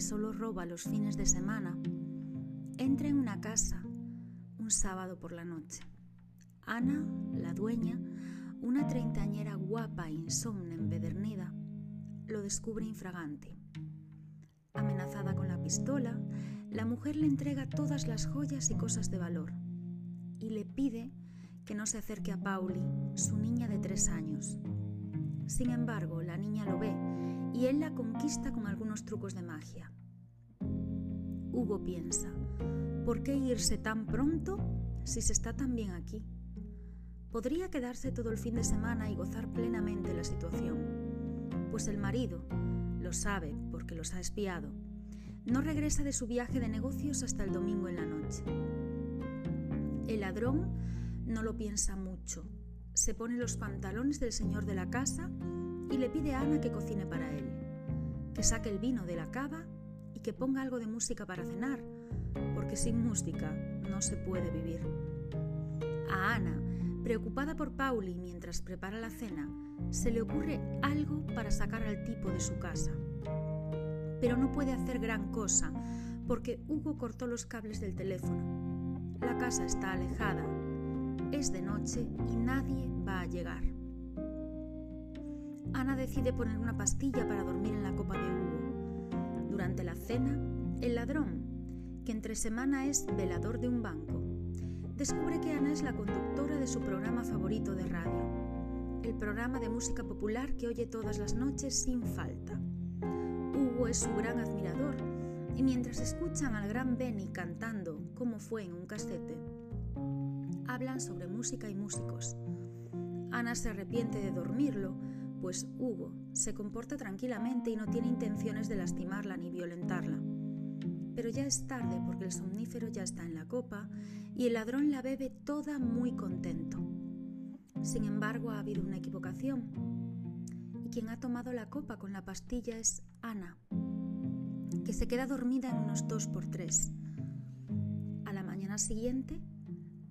solo roba los fines de semana, entra en una casa un sábado por la noche. Ana, la dueña, una treintañera guapa e insomne empedernida, lo descubre infragante. Amenazada con la pistola, la mujer le entrega todas las joyas y cosas de valor y le pide que no se acerque a Pauli, su niña de tres años. Sin embargo, la niña lo ve y él la conquista con algunos trucos de magia. Hugo piensa, ¿por qué irse tan pronto si se está tan bien aquí? Podría quedarse todo el fin de semana y gozar plenamente la situación, pues el marido, lo sabe porque los ha espiado, no regresa de su viaje de negocios hasta el domingo en la noche. El ladrón no lo piensa mucho, se pone los pantalones del señor de la casa y le pide a Ana que cocine para él, que saque el vino de la cava y que ponga algo de música para cenar, porque sin música no se puede vivir. A Ana, preocupada por Pauli mientras prepara la cena, se le ocurre algo para sacar al tipo de su casa. Pero no puede hacer gran cosa porque Hugo cortó los cables del teléfono. La casa está alejada, es de noche y nadie va a llegar. Ana decide poner una pastilla para dormir en la copa de Hugo. Durante la cena, el ladrón, que entre semana es velador de un banco, descubre que Ana es la conductora de su programa favorito de radio, el programa de música popular que oye todas las noches sin falta. Hugo es su gran admirador y mientras escuchan al gran Benny cantando como fue en un casete, hablan sobre música y músicos. Ana se arrepiente de dormirlo, pues Hugo se comporta tranquilamente y no tiene intenciones de lastimarla ni violentarla. Pero ya es tarde porque el somnífero ya está en la copa y el ladrón la bebe toda muy contento. Sin embargo, ha habido una equivocación. Y quien ha tomado la copa con la pastilla es Ana, que se queda dormida en unos dos por tres. A la mañana siguiente,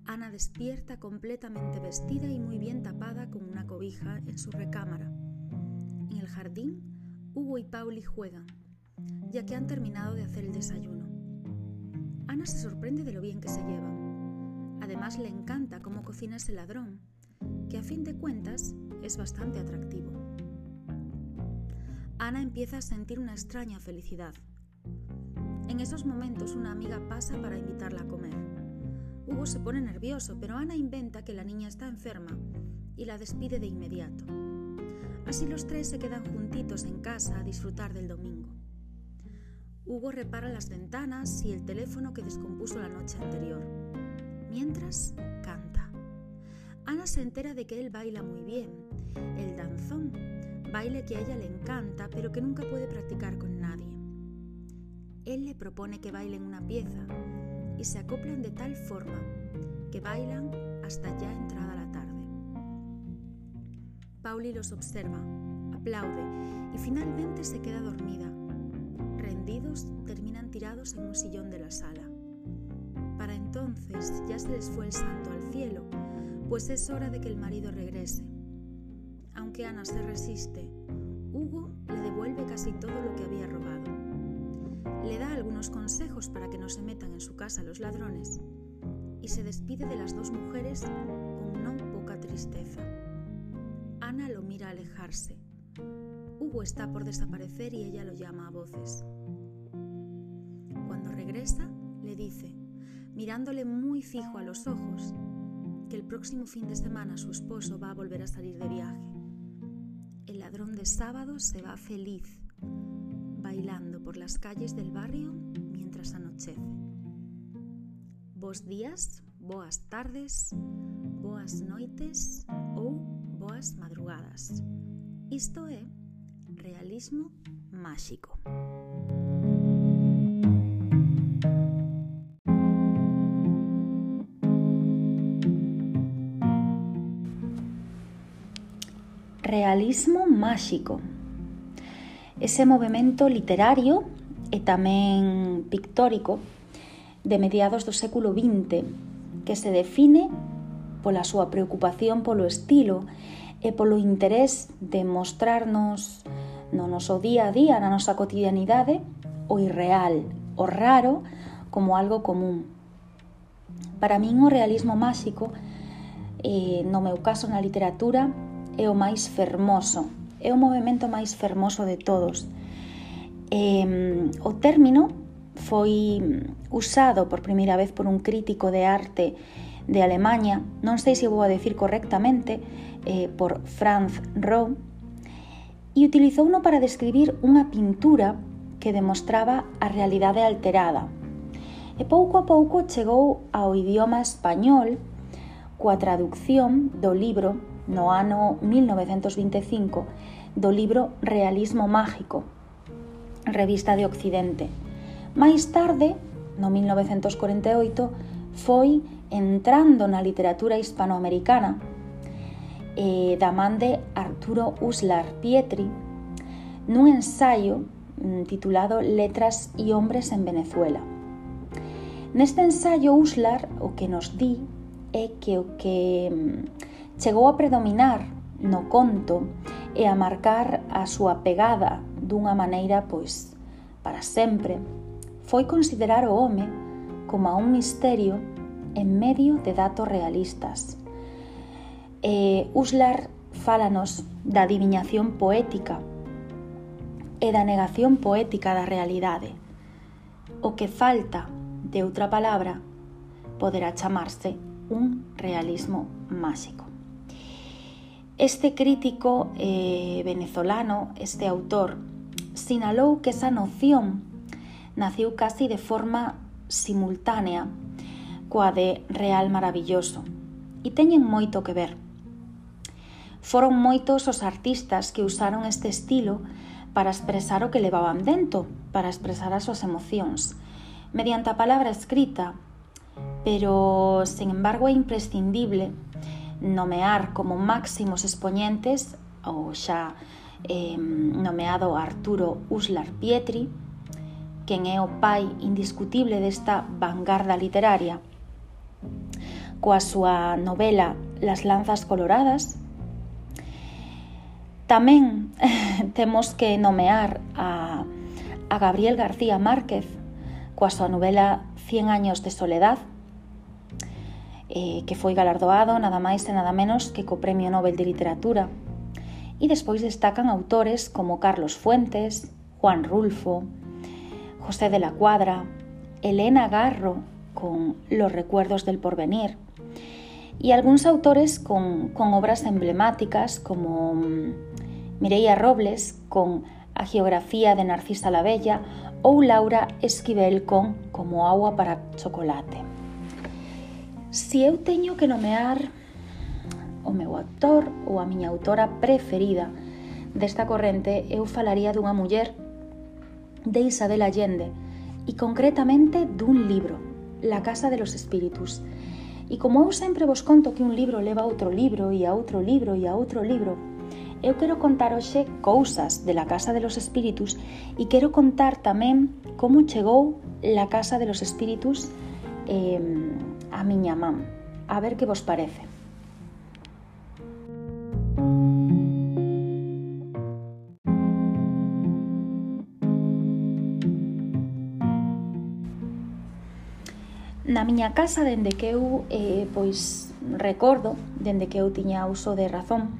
Ana despierta completamente vestida y muy bien tapada con una cobija en su recámara. Jardín, Hugo y Pauli juegan, ya que han terminado de hacer el desayuno. Ana se sorprende de lo bien que se llevan. Además le encanta cómo cocina ese ladrón, que a fin de cuentas es bastante atractivo. Ana empieza a sentir una extraña felicidad. En esos momentos una amiga pasa para invitarla a comer. Hugo se pone nervioso, pero Ana inventa que la niña está enferma y la despide de inmediato. Así los tres se quedan juntitos en casa a disfrutar del domingo. Hugo repara las ventanas y el teléfono que descompuso la noche anterior. Mientras, canta. Ana se entera de que él baila muy bien, el danzón, baile que a ella le encanta pero que nunca puede practicar con nadie. Él le propone que bailen una pieza y se acoplan de tal forma que bailan hasta ya entrada. Pauli los observa, aplaude y finalmente se queda dormida. Rendidos, terminan tirados en un sillón de la sala. Para entonces ya se les fue el santo al cielo, pues es hora de que el marido regrese. Aunque Ana se resiste, Hugo le devuelve casi todo lo que había robado le da algunos consejos para que no se metan en su casa los ladrones y se despide de las dos mujeres con no poca tristeza. Hugo está por desaparecer y ella lo llama a voces. Cuando regresa, le dice, mirándole muy fijo a los ojos, que el próximo fin de semana su esposo va a volver a salir de viaje. El ladrón de sábado se va feliz bailando por las calles del barrio mientras anochece. Bos días, boas tardes, boas noites ou boas madrugadas. Isto é realismo máxico. Realismo máxico. Ese movimento literario e tamén pictórico de mediados do século XX que se define pola súa preocupación polo estilo e polo interés de mostrarnos no noso día a día, na nosa cotidianidade, o irreal, o raro, como algo común. Para min o realismo máxico, eh, no meu caso na literatura, é o máis fermoso, é o movimento máis fermoso de todos. Eh, o término foi usado por primeira vez por un crítico de arte de Alemanha, non sei se vou a decir correctamente, eh, por Franz Rowe, e utilizouno para describir unha pintura que demostraba a realidade alterada. E pouco a pouco chegou ao idioma español coa traducción do libro no ano 1925 do libro Realismo Mágico, revista de Occidente. Máis tarde, no 1948, foi entrando na literatura hispanoamericana eh, da man de Arturo Uslar Pietri nun ensaio mm, titulado Letras e Hombres en Venezuela. Neste ensaio Uslar o que nos di é que o que mm, chegou a predominar no conto e a marcar a súa pegada dunha maneira, pois, para sempre, foi considerar o home como a un misterio en medio de datos realistas. Eh, Uslar fálanos da adiviñación poética e da negación poética da realidade. O que falta, de outra palabra, poderá chamarse un realismo máxico. Este crítico eh, venezolano, este autor, sinalou que esa noción naciu casi de forma simultánea coa de Real Maravilloso. E teñen moito que ver. Foron moitos os artistas que usaron este estilo para expresar o que levaban dentro, para expresar as súas emocións, mediante a palabra escrita, pero, sen embargo, é imprescindible nomear como máximos expoñentes o xa eh, nomeado Arturo Uslar Pietri, quen é o pai indiscutible desta vanguarda literaria, coa súa novela Las lanzas coloradas. Tamén temos que nomear a, a Gabriel García Márquez coa súa novela Cien años de soledad, eh, que foi galardoado nada máis e nada menos que co Premio Nobel de Literatura. E despois destacan autores como Carlos Fuentes, Juan Rulfo, José de la Cuadra, Elena Garro con Los recuerdos del porvenir, y algúns autores con, obras emblemáticas como mm, Mireia Robles con A geografía de Narcisa la Bella ou Laura Esquivel con Como agua para chocolate. Si eu teño que nomear o meu autor ou a miña autora preferida desta corrente, eu falaría dunha muller de Isabel Allende e concretamente dun libro, La Casa de los Espíritus, E como eu sempre vos conto que un libro leva a outro libro e a outro libro e a outro libro, eu quero contar hoxe cousas de la Casa de los Espíritus e quero contar tamén como chegou la Casa de los Espíritus eh, a miña mam. A ver que vos parece. Na miña casa, dende que eu, eh, pois, recordo, dende que eu tiña uso de razón,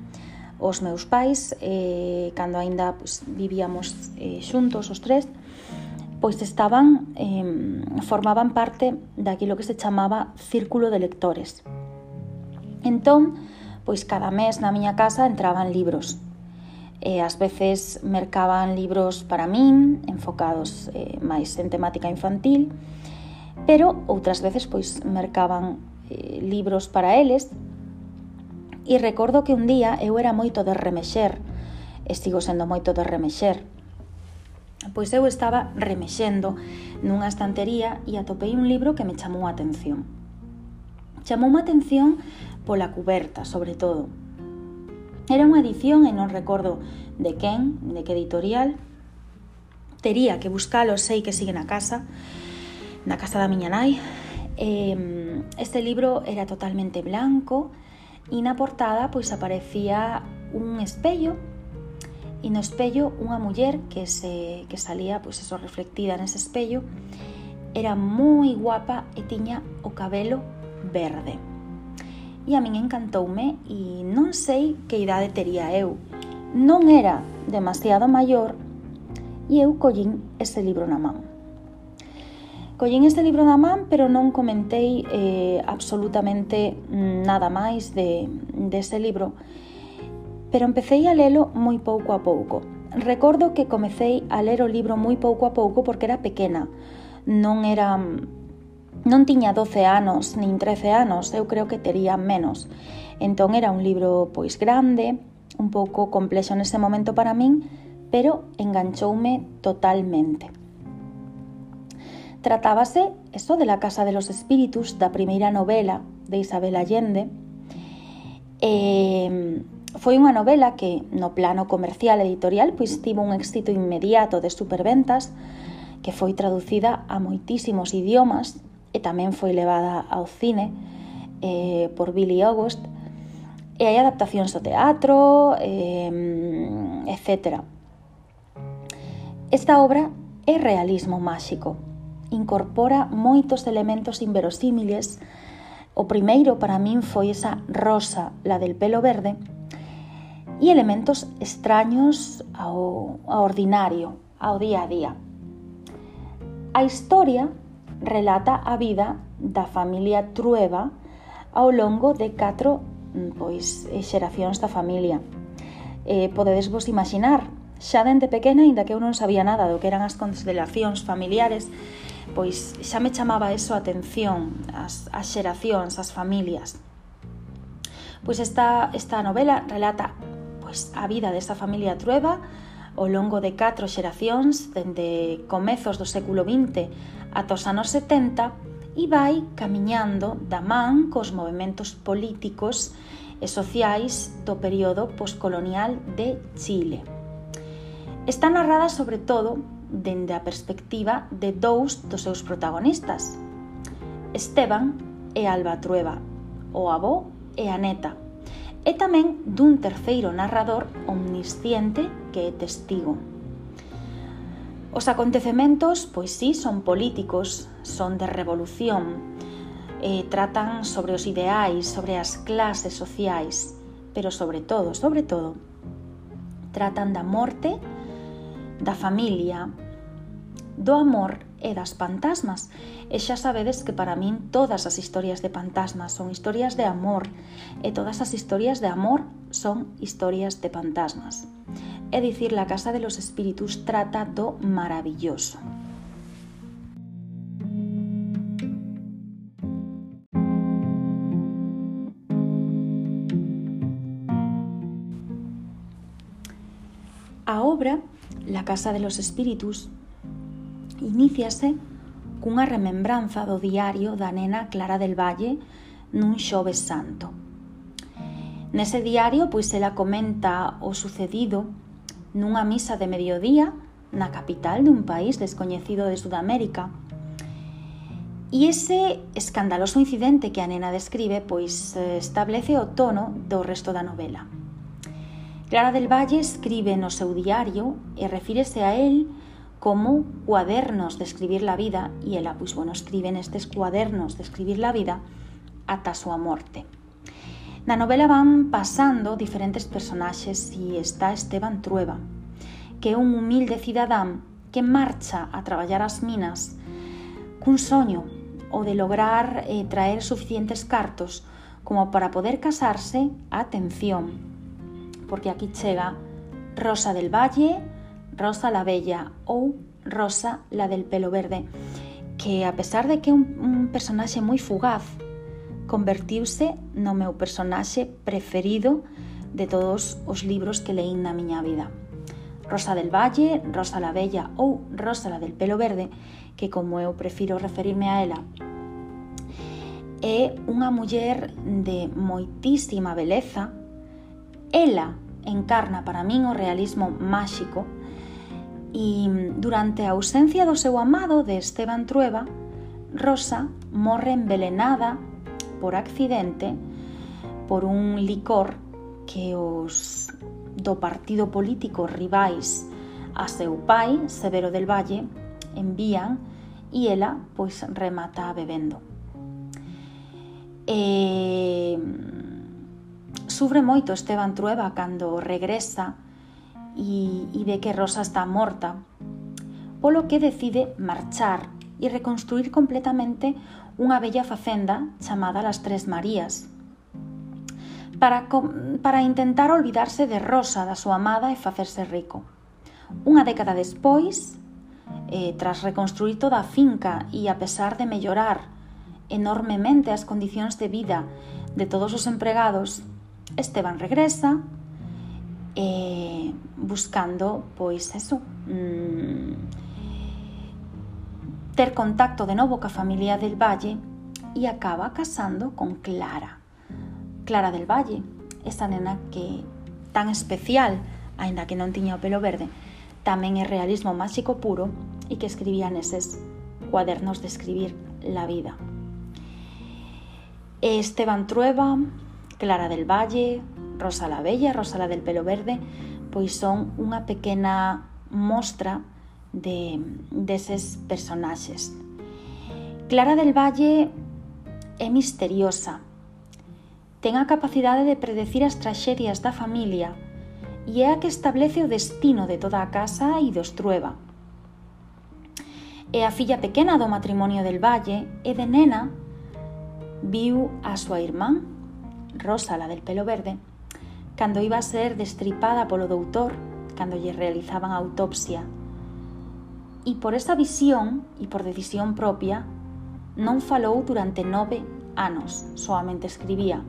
os meus pais, eh, cando aínda pois, vivíamos eh, xuntos os tres, pois estaban, eh, formaban parte daquilo que se chamaba Círculo de Lectores. Entón, pois cada mes na miña casa entraban libros, e ás veces mercaban libros para min, enfocados eh, máis en temática infantil, pero outras veces pois mercaban eh, libros para eles. E recordo que un día eu era moito de remexer e sigo sendo moito de remexer. Pois eu estaba remexendo nunha estantería e atopei un libro que me chamou a atención. Chamou a atención pola cuberta, sobre todo. Era unha edición e non recordo de quen, de que editorial. Tería que buscalo, sei que sigue na casa. e na casa da miña nai. Eh, este libro era totalmente blanco e na portada pois aparecía un espello e no espello unha muller que se que salía pois eso reflectida nese espello era moi guapa e tiña o cabelo verde. E a min encantoume e non sei que idade tería eu. Non era demasiado maior e eu collín ese libro na man. Collín este libro da man, pero non comentei eh, absolutamente nada máis de, deste libro, pero empecéi a lelo moi pouco a pouco. Recordo que comecei a ler o libro moi pouco a pouco porque era pequena, non era non tiña 12 anos nin 13 anos, eu creo que tería menos. Entón era un libro pois grande, un pouco complexo nese momento para min, pero enganchoume totalmente tratábase eso de la Casa de los Espíritus da primeira novela de Isabel Allende. E foi unha novela que no plano comercial editorial pois tivo un éxito inmediato de superventas que foi traducida a moitísimos idiomas e tamén foi levada ao cine eh, por Billy August. E hai adaptacións ao teatro eh, etc. Esta obra é realismo máxico incorpora moitos elementos inverosímiles. O primeiro para min foi esa rosa, la del pelo verde, e elementos extraños ao, ao ordinario, ao día a día. A historia relata a vida da familia Trueba ao longo de catro mm, pois xeracións da familia. Eh, podedes vos imaginar, xa dende pequena, aínda que eu non sabía nada do que eran as constelacións familiares, pois xa me chamaba eso a atención, as, as xeracións, as familias. Pois esta, esta novela relata pois, a vida desta familia Trueba ao longo de catro xeracións dende comezos do século XX ata os anos 70 e vai camiñando da man cos movimentos políticos e sociais do período poscolonial de Chile. Está narrada sobre todo dende a perspectiva de dous dos seus protagonistas, Esteban e Alba Trueba, o avó e a neta, e tamén dun terceiro narrador omnisciente que é testigo. Os acontecementos, pois sí, son políticos, son de revolución, eh, tratan sobre os ideais, sobre as clases sociais, pero sobre todo, sobre todo, tratan da morte e da familia, do amor e das pantasmas. E xa sabedes que para min todas as historias de pantasmas son historias de amor e todas as historias de amor son historias de pantasmas. É dicir, la Casa de los Espíritus trata do maravilloso. A obra la Casa de los Espíritus, iníciase cunha remembranza do diario da nena Clara del Valle nun xoves santo. Nese diario, pois ela comenta o sucedido nunha misa de mediodía na capital dun país descoñecido de Sudamérica. E ese escandaloso incidente que a nena describe pois eh, establece o tono do resto da novela. Clara del Valle escribe no seu diario e refírese a él como cuadernos de escribir la vida e ela, pois, bueno, escribe nestes cuadernos de escribir la vida ata a súa morte. Na novela van pasando diferentes personaxes e está Esteban Trueba, que é un humilde cidadán que marcha a traballar as minas cun soño o de lograr eh, traer suficientes cartos como para poder casarse, atención, porque aquí chega Rosa del Valle, Rosa la Bella ou Rosa la del pelo verde, que a pesar de que é un, un personaxe moi fugaz, convertiuse no meu personaxe preferido de todos os libros que leín na miña vida. Rosa del Valle, Rosa la Bella ou Rosa la del pelo verde, que como eu prefiro referirme a ela, é unha muller de moitísima beleza, Ela encarna para min o realismo máxico e durante a ausencia do seu amado de Esteban Trueba, Rosa morre envelenada por accidente por un licor que os do partido político rivais a seu pai, Severo del Valle, envían e ela pois remata bebendo. E sufre moito Esteban Trueba cando regresa e, e ve que Rosa está morta, polo que decide marchar e reconstruir completamente unha bella facenda chamada Las Tres Marías, para, para intentar olvidarse de Rosa, da súa amada, e facerse rico. Unha década despois, eh, tras reconstruir toda a finca e a pesar de mellorar enormemente as condicións de vida de todos os empregados, Esteban regresa eh, buscando, pois, eso, mmm, ter contacto de novo ca familia del Valle e acaba casando con Clara. Clara del Valle, esa nena que tan especial, aínda que non tiña o pelo verde, tamén é realismo máxico puro e que escribía neses cuadernos de escribir la vida. Esteban Trueba, Clara del Valle, Rosa la Bella, Rosa la del pelo verde, pois son unha pequena mostra de, deses personaxes. Clara del Valle é misteriosa, ten a capacidade de predecir as traxedias da familia e é a que establece o destino de toda a casa e dos trueba. E a filla pequena do matrimonio del Valle e de nena viu a súa irmán Rosa, la del pelo verde, cando iba a ser destripada polo doutor cando lle realizaban autopsia. E por esa visión e por decisión propia, non falou durante nove anos, soamente escribía.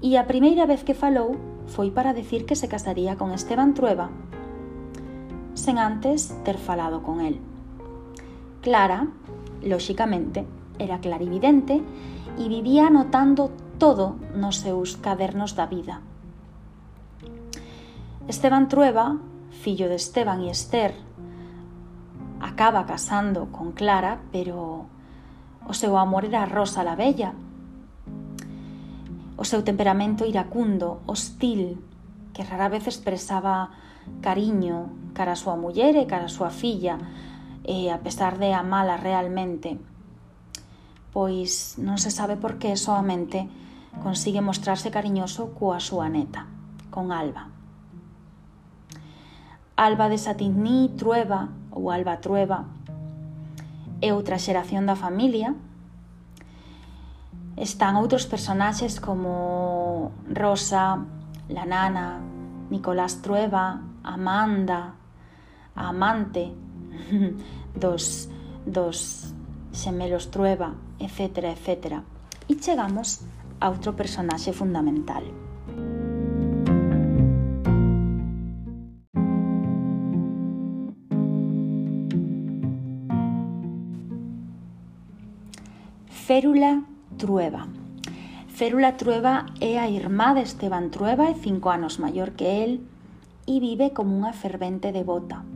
E a primeira vez que falou foi para decir que se casaría con Esteban Trueba, sen antes ter falado con el. Clara, lóxicamente, era clarividente e vivía anotando todo nos seus cadernos da vida. Esteban Trueba, fillo de Esteban e Esther, acaba casando con Clara, pero o seu amor era Rosa la Bella. O seu temperamento iracundo, hostil, que rara vez expresaba cariño cara a súa muller e cara a súa filla, e a pesar de amala realmente pois non se sabe por que soamente consigue mostrarse cariñoso coa súa neta, con Alba. Alba de Satigny Trueba ou Alba Trueba é outra xeración da familia. Están outros personaxes como Rosa, la nana, Nicolás Trueba, Amanda, a amante dos, dos xemelos Trueba, etc, etc. E chegamos a outro personaxe fundamental. Férula Trueba. Férula Trueba é a irmá de Esteban Trueba, é cinco anos maior que el, e vive como unha fervente devota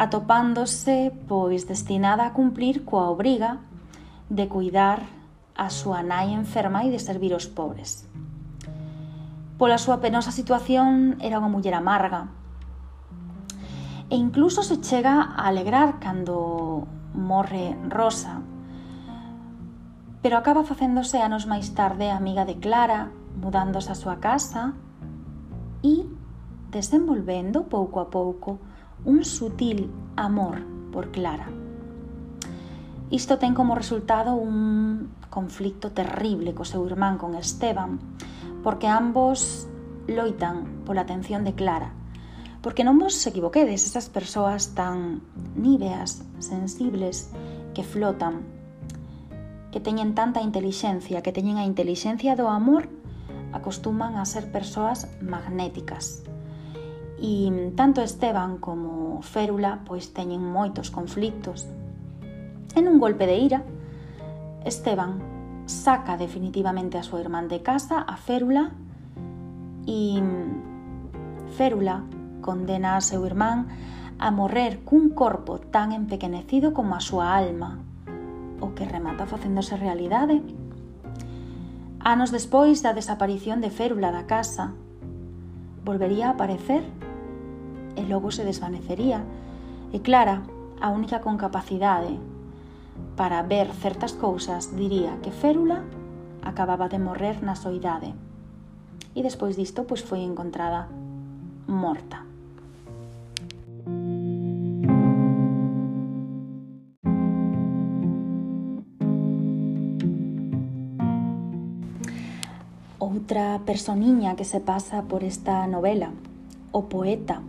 atopándose pois destinada a cumplir coa obriga de cuidar a súa nai enferma e de servir os pobres. Pola súa penosa situación era unha muller amarga e incluso se chega a alegrar cando morre Rosa, pero acaba facéndose anos máis tarde amiga de Clara, mudándose a súa casa e desenvolvendo pouco a pouco un sutil amor por Clara. Isto ten como resultado un conflicto terrible co seu irmán con Esteban, porque ambos loitan pola atención de Clara. Porque non vos equivoquedes, esas persoas tan níveas, sensibles, que flotan, que teñen tanta intelixencia, que teñen a intelixencia do amor, acostuman a ser persoas magnéticas, E tanto Esteban como Férula pois teñen moitos conflictos. En un golpe de ira, Esteban saca definitivamente a súa irmán de casa, a Férula, e Férula condena a seu irmán a morrer cun corpo tan empequenecido como a súa alma, o que remata facéndose realidade. Anos despois da desaparición de Férula da casa, volvería a aparecer e logo se desvanecería. E Clara, a única con capacidade para ver certas cousas, diría que Férula acababa de morrer na soidade. E despois disto, pois foi encontrada morta. Outra personiña que se pasa por esta novela, o poeta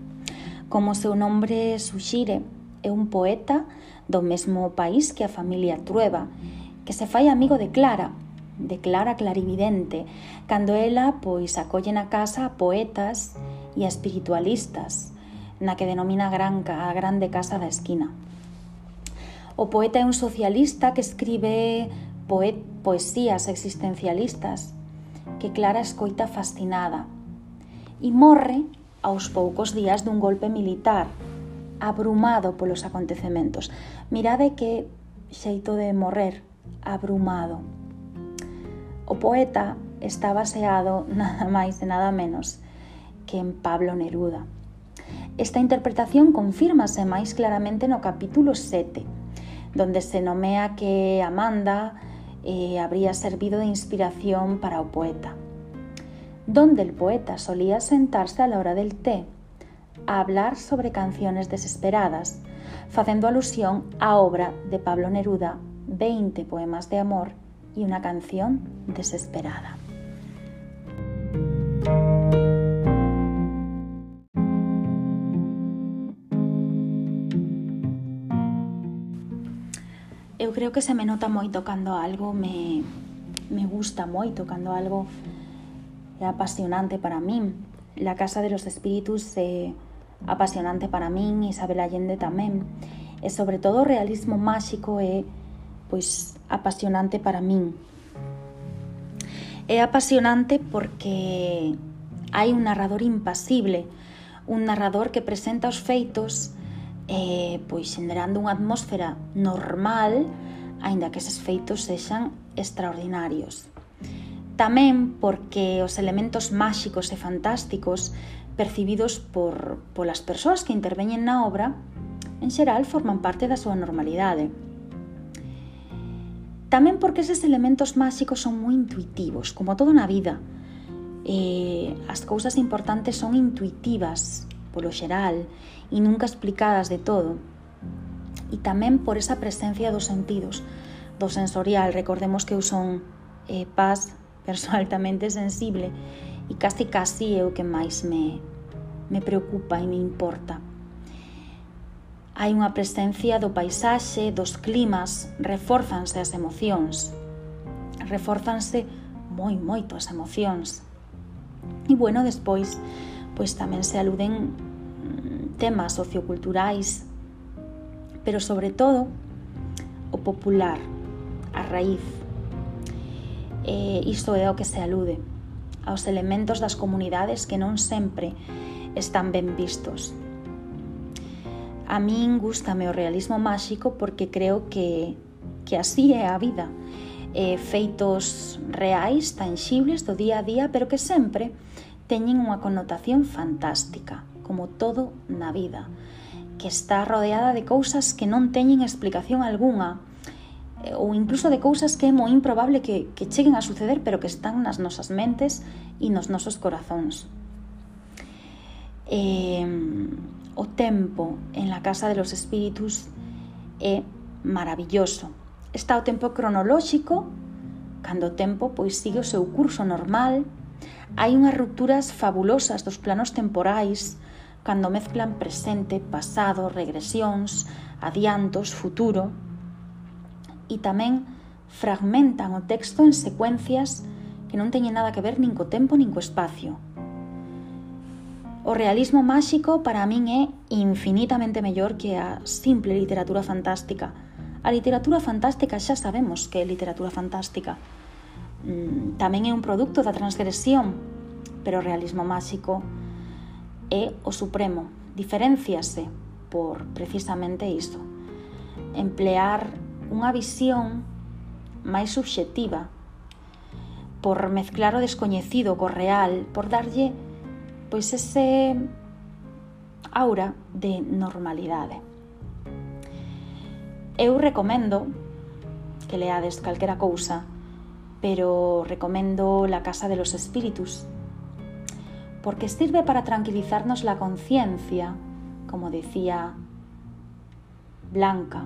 Como seu nombre suxire, é un poeta do mesmo país que a familia Trueba, que se fai amigo de Clara, de Clara Clarividente, cando ela pois acolle na casa a poetas e a espiritualistas, na que denomina Granca, a grande casa da esquina. O poeta é un socialista que escribe poet, poesías existencialistas, que Clara escoita fascinada, e morre aos poucos días dun golpe militar, abrumado polos acontecementos. Mirade que xeito de morrer, abrumado. O poeta está baseado nada máis e nada menos que en Pablo Neruda. Esta interpretación confírmase máis claramente no capítulo 7, donde se nomea que Amanda eh, habría servido de inspiración para o poeta. Donde el poeta solía sentarse a la hora del té a hablar sobre canciones desesperadas, facendo alusión á obra de Pablo Neruda, 20 poemas de amor y una canción desesperada. Eu creo que se me nota moito cando algo me, me gusta moito, cando algo é apasionante para mí. La Casa de los Espíritus, eh, apasionante para min, Isabel Allende tamén. E sobre todo o realismo máxico é pois apasionante para min. É apasionante porque hai un narrador impasible, un narrador que presenta os feitos eh, pois xenerando unha atmósfera normal, aínda que eses feitos sexan extraordinarios. Tamén porque os elementos máxicos e fantásticos percibidos por, polas persoas que interveñen na obra en xeral forman parte da súa normalidade. Tamén porque eses elementos máxicos son moi intuitivos, como todo na vida. Eh, as cousas importantes son intuitivas, polo xeral, e nunca explicadas de todo. E tamén por esa presencia dos sentidos, do sensorial. Recordemos que eu son eh, paz, persoa altamente sensible e casi casi é o que máis me, me preocupa e me importa. Hai unha presencia do paisaxe, dos climas, reforzanse as emocións. Reforzanse moi moito as emocións. E bueno, despois, pois tamén se aluden mm, temas socioculturais, pero sobre todo o popular, a raíz, eh, isto é o que se alude aos elementos das comunidades que non sempre están ben vistos. A min gustame o realismo máxico porque creo que, que así é a vida. Eh, feitos reais, tangibles do día a día, pero que sempre teñen unha connotación fantástica, como todo na vida, que está rodeada de cousas que non teñen explicación algunha, Eh, ou incluso de cousas que é moi improbable que, que cheguen a suceder pero que están nas nosas mentes e nos nosos corazóns. Eh, o tempo en la casa de los espíritus é maravilloso. Está o tempo cronolóxico, cando o tempo pois sigue o seu curso normal, hai unhas rupturas fabulosas dos planos temporais, cando mezclan presente, pasado, regresións, adiantos, futuro, e tamén fragmentan o texto en secuencias que non teñen nada que ver nin co tempo nin co espacio. O realismo máxico para min é infinitamente mellor que a simple literatura fantástica. A literatura fantástica xa sabemos que é literatura fantástica. Mm, tamén é un produto da transgresión, pero o realismo máxico é o supremo. Diferenciase por precisamente isto. Emplear unha visión máis subxectiva, por mezclar o descoñecido co real, por darlle pois ese aura de normalidade. Eu recomendo que leades calquera cousa, pero recomendo La Casa de los Espíritus, porque sirve para tranquilizarnos la conciencia, como decía Blanca,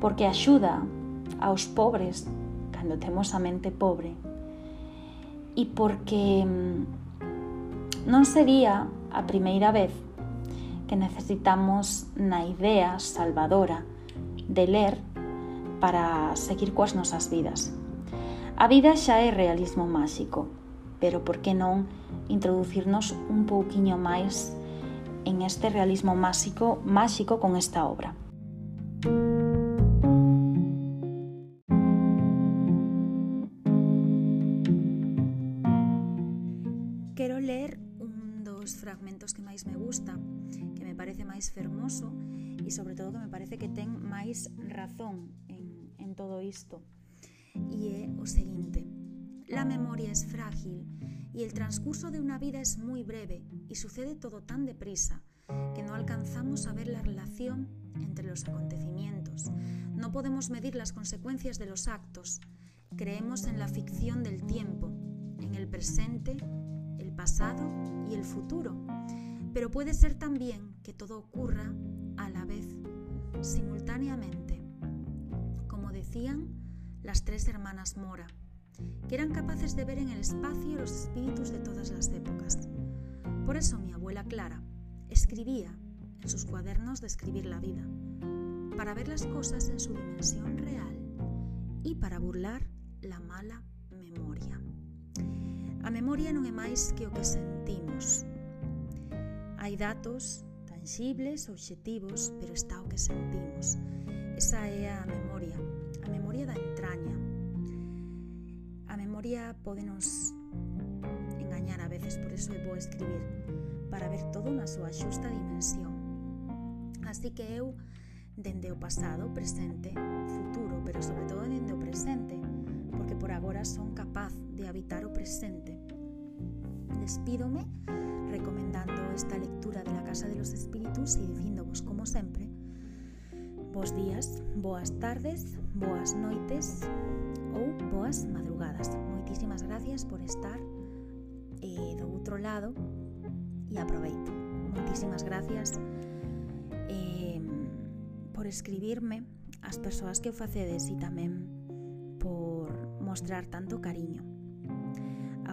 porque axuda aos pobres cando temos a mente pobre e porque mm, non sería a primeira vez que necesitamos na idea salvadora de ler para seguir coas nosas vidas. A vida xa é realismo máxico, pero por que non introducirnos un pouquiño máis en este realismo máxico, máxico con esta obra. Música que ten máis razón en, en todo isto. E é o seguinte, la memoria es frágil y el transcurso de una vida es muy breve y sucede todo tan deprisa que no alcanzamos a ver la relación entre los acontecimientos. No podemos medir las consecuencias de los actos. Creemos en la ficción del tiempo, en el presente pasado y el futuro, pero puede ser también que todo ocurra simultáneamente, como decían las tres hermanas Mora, que eran capaces de ver en el espacio los espíritus de todas las épocas. Por eso mi abuela Clara escribía en sus cuadernos de escribir la vida, para ver las cosas en su dimensión real y para burlar la mala memoria. A memoria non é máis que o que sentimos. Hai datos tangibles, obxectivos, pero está o que sentimos. Esa é a memoria, a memoria da entraña. A memoria pode nos engañar a veces, por eso é bo escribir, para ver todo na súa xusta dimensión. Así que eu, dende o pasado, presente, futuro, pero sobre todo dende o presente, porque por agora son capaz de habitar o presente Despídome recomendando esta lectura de la Casa de los Espíritus e dicíndovos, como sempre, vos días, boas tardes, boas noites ou boas madrugadas. Moitísimas gracias por estar eh, do outro lado e aproveito. Moitísimas gracias eh, por escribirme as persoas que o facedes e tamén por mostrar tanto cariño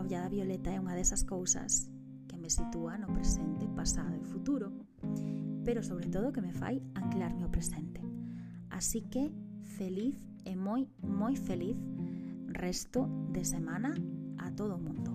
ollada violeta é unha desas cousas que me sitúa no presente, pasado e futuro, pero sobre todo que me fai anclarme ao presente. Así que feliz e moi, moi feliz resto de semana a todo o mundo.